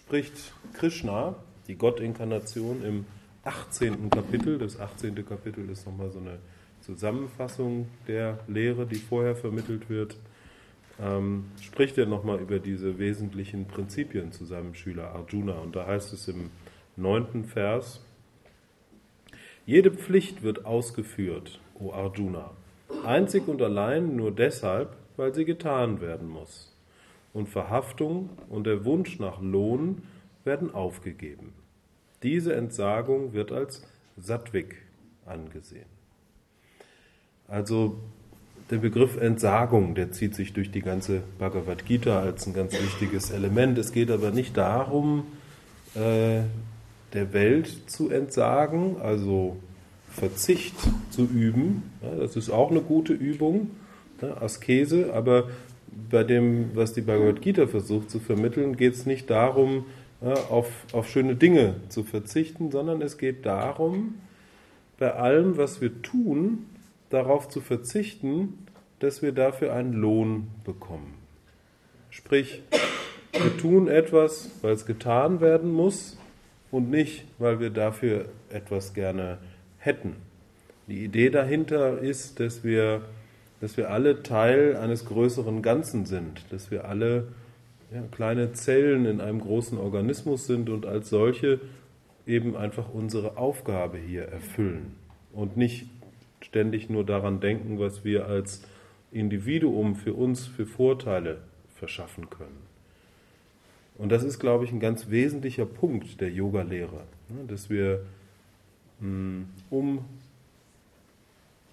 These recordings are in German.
spricht Krishna, die Gottinkarnation, im 18. Kapitel. Das 18. Kapitel ist nochmal so eine Zusammenfassung der Lehre, die vorher vermittelt wird. Ähm, spricht er nochmal über diese wesentlichen Prinzipien zu seinem Schüler Arjuna. Und da heißt es im neunten Vers, jede Pflicht wird ausgeführt, o Arjuna, einzig und allein nur deshalb, weil sie getan werden muss. Und Verhaftung und der Wunsch nach Lohn werden aufgegeben. Diese Entsagung wird als Sattvik angesehen. Also der Begriff Entsagung, der zieht sich durch die ganze Bhagavad Gita als ein ganz wichtiges Element. Es geht aber nicht darum, äh, der Welt zu entsagen, also Verzicht zu üben. Das ist auch eine gute Übung, ja, Askese, aber bei dem, was die Bhagavad Gita versucht zu vermitteln, geht es nicht darum, ja, auf, auf schöne Dinge zu verzichten, sondern es geht darum, bei allem, was wir tun, darauf zu verzichten, dass wir dafür einen Lohn bekommen. Sprich, wir tun etwas, weil es getan werden muss und nicht, weil wir dafür etwas gerne hätten. Die Idee dahinter ist, dass wir, dass wir alle Teil eines größeren Ganzen sind, dass wir alle ja, kleine Zellen in einem großen Organismus sind und als solche eben einfach unsere Aufgabe hier erfüllen und nicht ständig nur daran denken, was wir als Individuum für uns für Vorteile verschaffen können. Und das ist, glaube ich, ein ganz wesentlicher Punkt der Yoga-Lehre, ne, dass wir, hm, um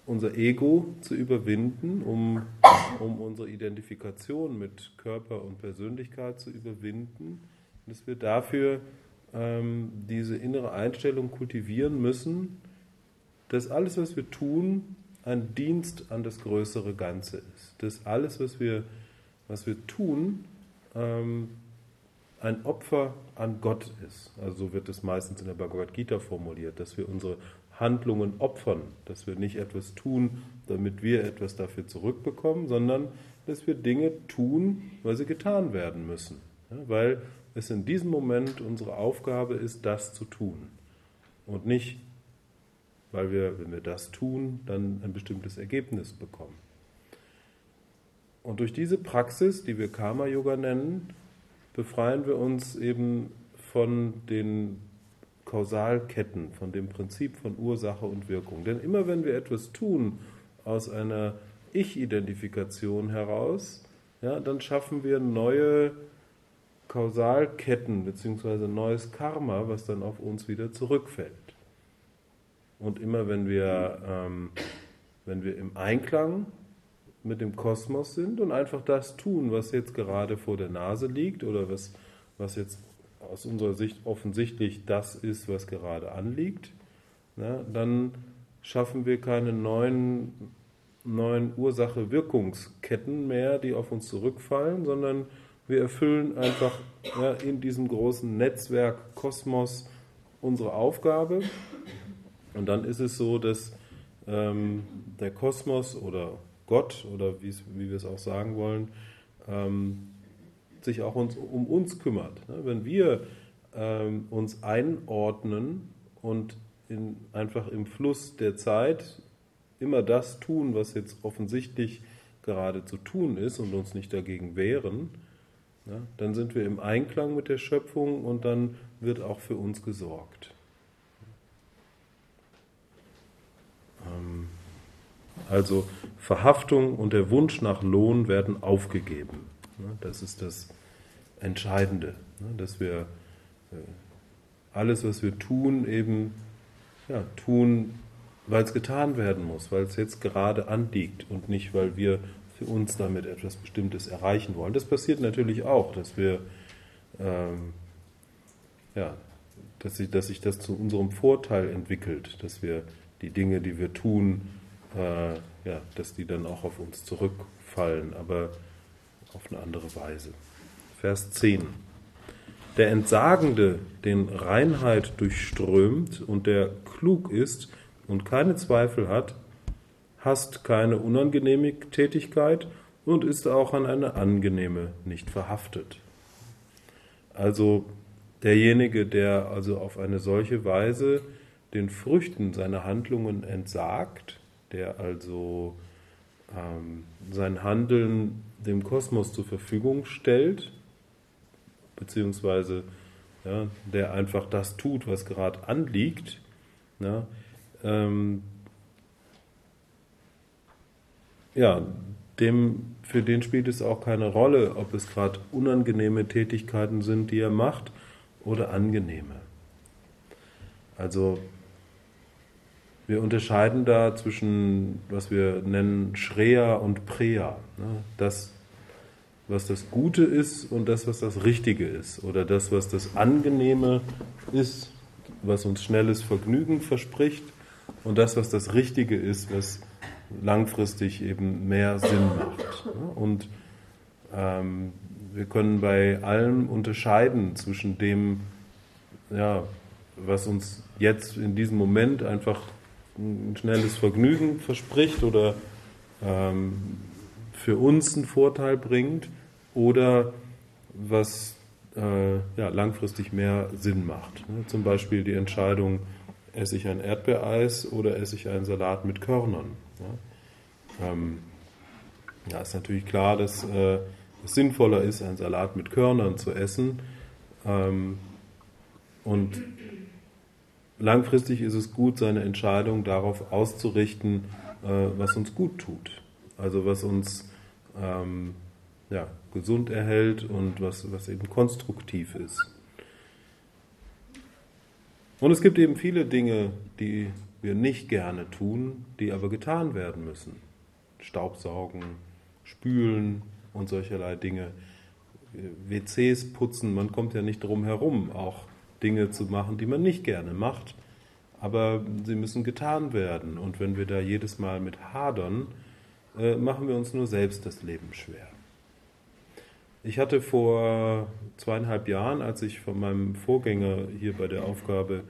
unser Ego zu überwinden, um, um unsere Identifikation mit Körper und Persönlichkeit zu überwinden, dass wir dafür ähm, diese innere Einstellung kultivieren müssen, dass alles, was wir tun, ein Dienst an das größere Ganze ist. Dass alles, was wir, was wir tun, ähm, ein Opfer an Gott ist. Also so wird es meistens in der Bhagavad Gita formuliert, dass wir unsere Handlungen opfern, dass wir nicht etwas tun, damit wir etwas dafür zurückbekommen, sondern dass wir Dinge tun, weil sie getan werden müssen. Ja, weil es in diesem Moment unsere Aufgabe ist, das zu tun. Und nicht weil wir, wenn wir das tun, dann ein bestimmtes Ergebnis bekommen. Und durch diese Praxis, die wir Karma-Yoga nennen, befreien wir uns eben von den Kausalketten, von dem Prinzip von Ursache und Wirkung. Denn immer wenn wir etwas tun aus einer Ich-Identifikation heraus, ja, dann schaffen wir neue Kausalketten bzw. neues Karma, was dann auf uns wieder zurückfällt. Und immer wenn wir, ähm, wenn wir im Einklang mit dem Kosmos sind und einfach das tun, was jetzt gerade vor der Nase liegt oder was, was jetzt aus unserer Sicht offensichtlich das ist, was gerade anliegt, na, dann schaffen wir keine neuen, neuen Ursache-Wirkungsketten mehr, die auf uns zurückfallen, sondern wir erfüllen einfach ja, in diesem großen Netzwerk Kosmos unsere Aufgabe. Und dann ist es so, dass ähm, der Kosmos oder Gott oder wie wir es auch sagen wollen, ähm, sich auch uns, um uns kümmert. Ne? Wenn wir ähm, uns einordnen und in, einfach im Fluss der Zeit immer das tun, was jetzt offensichtlich gerade zu tun ist und uns nicht dagegen wehren, ja, dann sind wir im Einklang mit der Schöpfung und dann wird auch für uns gesorgt. Ähm, also Verhaftung und der Wunsch nach Lohn werden aufgegeben. Ne, das ist das Entscheidende, ne, dass wir äh, alles, was wir tun, eben ja, tun, weil es getan werden muss, weil es jetzt gerade anliegt und nicht, weil wir für uns damit etwas Bestimmtes erreichen wollen. Das passiert natürlich auch, dass wir ähm, ja, dass sich, dass sich das zu unserem Vorteil entwickelt, dass wir die Dinge, die wir tun, äh, ja, dass die dann auch auf uns zurückfallen, aber auf eine andere Weise. Vers 10. Der Entsagende, den Reinheit durchströmt und der klug ist und keine Zweifel hat, hasst keine unangenehme Tätigkeit und ist auch an eine angenehme nicht verhaftet. Also derjenige, der also auf eine solche Weise den Früchten seiner Handlungen entsagt, der also ähm, sein Handeln dem Kosmos zur Verfügung stellt, beziehungsweise ja, der einfach das tut, was gerade anliegt, ja, ähm, ja, dem, für den spielt es auch keine Rolle, ob es gerade unangenehme Tätigkeiten sind, die er macht, oder angenehme. Also wir unterscheiden da zwischen, was wir nennen, Shreya und Preya. Ne? Das, was das Gute ist und das, was das Richtige ist. Oder das, was das Angenehme ist, was uns schnelles Vergnügen verspricht. Und das, was das Richtige ist, was langfristig eben mehr Sinn macht. Ne? Und ähm, wir können bei allem unterscheiden zwischen dem, ja, was uns jetzt in diesem Moment einfach ein schnelles Vergnügen verspricht oder ähm, für uns einen Vorteil bringt oder was äh, ja, langfristig mehr Sinn macht. Ne? Zum Beispiel die Entscheidung, esse ich ein Erdbeereis oder esse ich einen Salat mit Körnern. Ja, ähm, ja ist natürlich klar, dass äh, es sinnvoller ist, einen Salat mit Körnern zu essen. Ähm, und langfristig ist es gut, seine Entscheidung darauf auszurichten, äh, was uns gut tut. Also was uns ähm, ja, gesund erhält und was, was eben konstruktiv ist. Und es gibt eben viele Dinge, die wir nicht gerne tun, die aber getan werden müssen. Staubsaugen, spülen und solcherlei Dinge. WCs putzen, man kommt ja nicht drum herum, auch Dinge zu machen, die man nicht gerne macht, aber sie müssen getan werden. Und wenn wir da jedes Mal mit hadern, äh, machen wir uns nur selbst das Leben schwer. Ich hatte vor zweieinhalb Jahren, als ich von meinem Vorgänger hier bei der Aufgabe,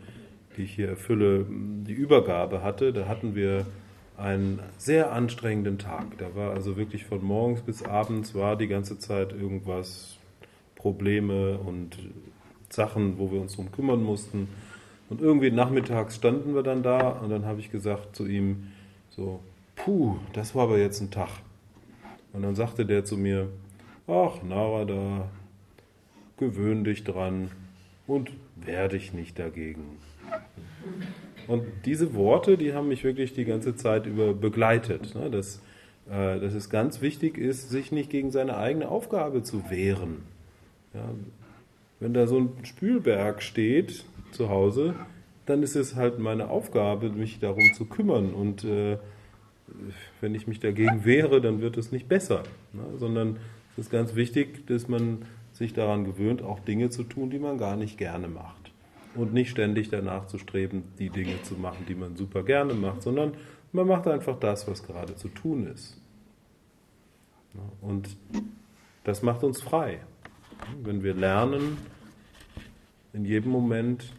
die ich hier erfülle, die Übergabe hatte, da hatten wir einen sehr anstrengenden Tag. Da war also wirklich von morgens bis abends war die ganze Zeit irgendwas, Probleme und Sachen, wo wir uns drum kümmern mussten. Und irgendwie nachmittags standen wir dann da und dann habe ich gesagt zu ihm so, puh, das war aber jetzt ein Tag. Und dann sagte der zu mir, ach Narada, gewöhn dich dran und wehr dich nicht dagegen. Und diese Worte, die haben mich wirklich die ganze Zeit über begleitet. Ne? Dass, äh, dass es ganz wichtig ist, sich nicht gegen seine eigene Aufgabe zu wehren. Ja, wenn da so ein Spülberg steht zu Hause, dann ist es halt meine Aufgabe, mich darum zu kümmern. Und äh, wenn ich mich dagegen wehre, dann wird es nicht besser. Ne? Sondern es ist ganz wichtig, dass man sich daran gewöhnt, auch Dinge zu tun, die man gar nicht gerne macht. Und nicht ständig danach zu streben, die Dinge zu machen, die man super gerne macht, sondern man macht einfach das, was gerade zu tun ist. Und das macht uns frei. Wenn wir lernen, in jedem Moment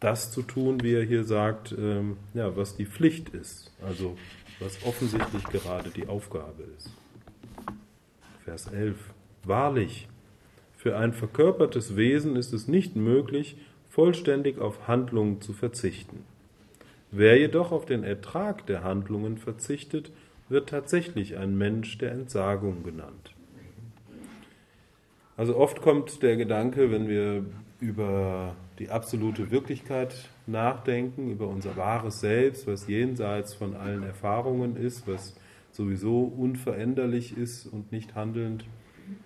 das zu tun, wie er hier sagt, ähm, ja, was die Pflicht ist, also was offensichtlich gerade die Aufgabe ist. Vers 11. Wahrlich, für ein verkörpertes Wesen ist es nicht möglich, vollständig auf Handlungen zu verzichten. Wer jedoch auf den Ertrag der Handlungen verzichtet, wird tatsächlich ein Mensch der Entsagung genannt. Also oft kommt der Gedanke, wenn wir über die absolute Wirklichkeit nachdenken, über unser wahres Selbst, was jenseits von allen Erfahrungen ist, was sowieso unveränderlich ist und nicht handelnd,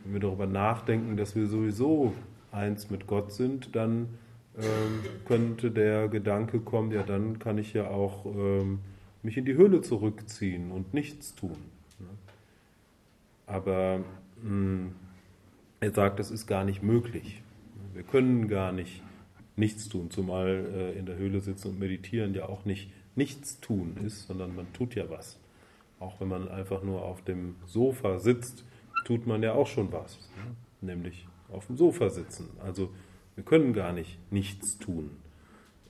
wenn wir darüber nachdenken, dass wir sowieso eins mit Gott sind, dann ähm, könnte der Gedanke kommen, ja, dann kann ich ja auch ähm, mich in die Höhle zurückziehen und nichts tun. Aber mh, hm, er sagt, das ist gar nicht möglich. Wir können gar nicht nichts tun, zumal äh, in der Höhle sitzen und meditieren ja auch nicht nichts tun ist, sondern man tut ja was. Auch wenn man einfach nur auf dem Sofa sitzt, tut man ja auch schon was, ne? nämlich auf dem Sofa sitzen. Also wir können gar nicht nichts tun.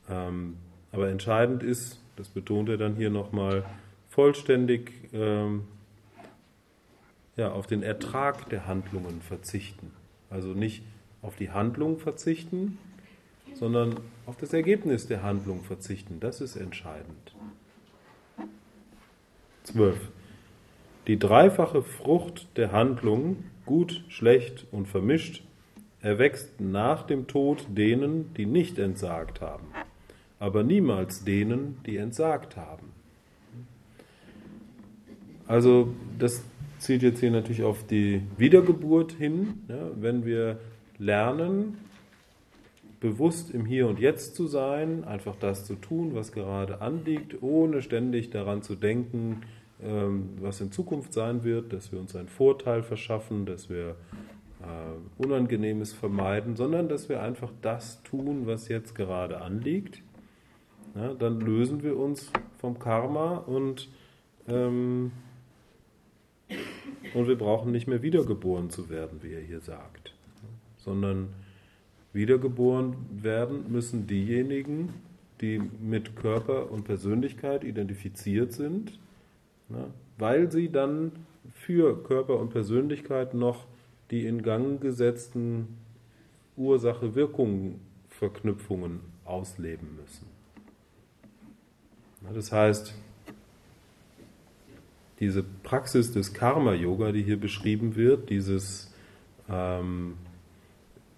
Ähm, aber entscheidend ist, das betont er dann hier nochmal, vollständig ähm, ja, auf den Ertrag der Handlungen verzichten. Also nicht auf die Handlung verzichten, sondern auf das Ergebnis der Handlung verzichten. Das ist entscheidend. 12. Die dreifache Frucht der Handlung, gut, schlecht und vermischt, erwächst nach dem Tod denen, die nicht entsagt haben, aber niemals denen, die entsagt haben. Also das zielt jetzt hier natürlich auf die Wiedergeburt hin, ja, wenn wir lernen, bewusst im Hier und Jetzt zu sein, einfach das zu tun, was gerade anliegt, ohne ständig daran zu denken, ähm, was in Zukunft sein wird, dass wir uns einen Vorteil verschaffen, dass wir äh, Unangenehmes vermeiden, sondern dass wir einfach das tun, was jetzt gerade anliegt. Ja, dann lösen wir uns vom Karma und, ähm, und wir brauchen nicht mehr wiedergeboren zu werden, wie er hier sagt, sondern wiedergeboren werden müssen diejenigen, die mit Körper und Persönlichkeit identifiziert sind Ne? Weil sie dann für Körper und Persönlichkeit noch die in Gang gesetzten Ursache-Wirkung-Verknüpfungen ausleben müssen. Das heißt, diese Praxis des Karma-Yoga, die hier beschrieben wird, dieses, ähm,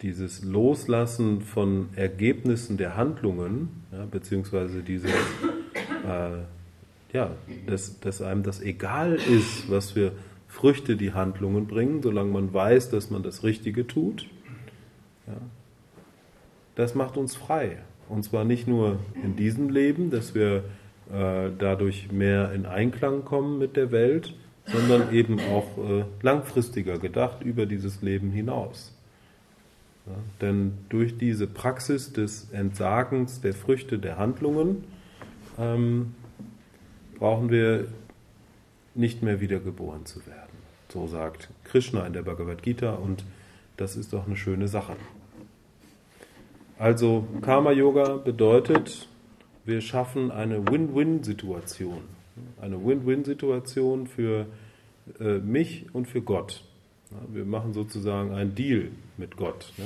dieses Loslassen von Ergebnissen der Handlungen, ja, beziehungsweise dieses äh, ja, dass, dass einem das egal ist, was für Früchte die Handlungen bringen, solange man weiß, dass man das Richtige tut. Ja, das macht uns frei. Und zwar nicht nur in diesem Leben, dass wir äh, dadurch mehr in Einklang kommen mit der Welt, sondern eben auch äh, langfristiger gedacht über dieses Leben hinaus. Ja, denn durch diese Praxis des Entsagens der Früchte der Handlungen ähm, brauchen wir nicht mehr wiedergeboren zu werden. So sagt Krishna in der Bhagavad Gita und das ist doch eine schöne Sache. Also Karma Yoga bedeutet, wir schaffen eine Win-Win-Situation. Eine Win-Win-Situation für äh, mich und für Gott. Ja, wir machen sozusagen einen Deal mit Gott. Ja.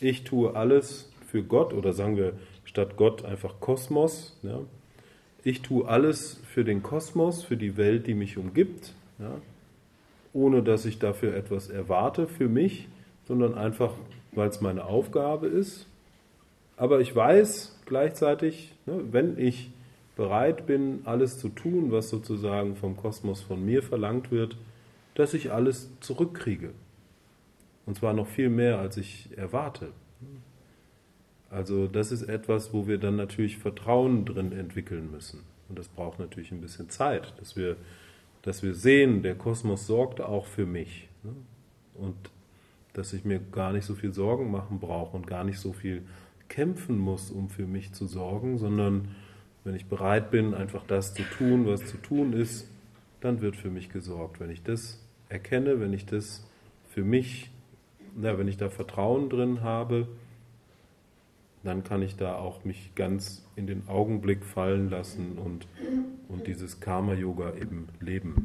Ich tue alles für Gott oder sagen wir statt Gott einfach Kosmos. Ja ich tue alles für den Kosmos, für die Welt, die mich umgibt, ohne dass ich dafür etwas erwarte für mich, sondern einfach, weil es meine Aufgabe ist. Aber ich weiß gleichzeitig, ne, wenn ich bereit bin, alles zu tun, was sozusagen vom Kosmos von mir verlangt wird, dass ich alles zurückkriege. Und zwar noch viel mehr, als ich erwarte. Also das ist etwas, wo wir dann natürlich Vertrauen drin entwickeln müssen. Und das braucht natürlich ein bisschen Zeit, dass wir, dass wir sehen, der Kosmos sorgt auch für mich. Ne? Und dass ich mir gar nicht so viel Sorgen machen brauche und gar nicht so viel kämpfen muss, um für mich zu sorgen, sondern wenn ich bereit bin, einfach das zu tun, was zu tun ist, dann wird für mich gesorgt. Wenn ich das erkenne, wenn ich das für mich, na, wenn ich da Vertrauen drin habe, dann kann ich da auch mich ganz in den Augenblick fallen lassen und, und dieses Karma-Yoga eben leben.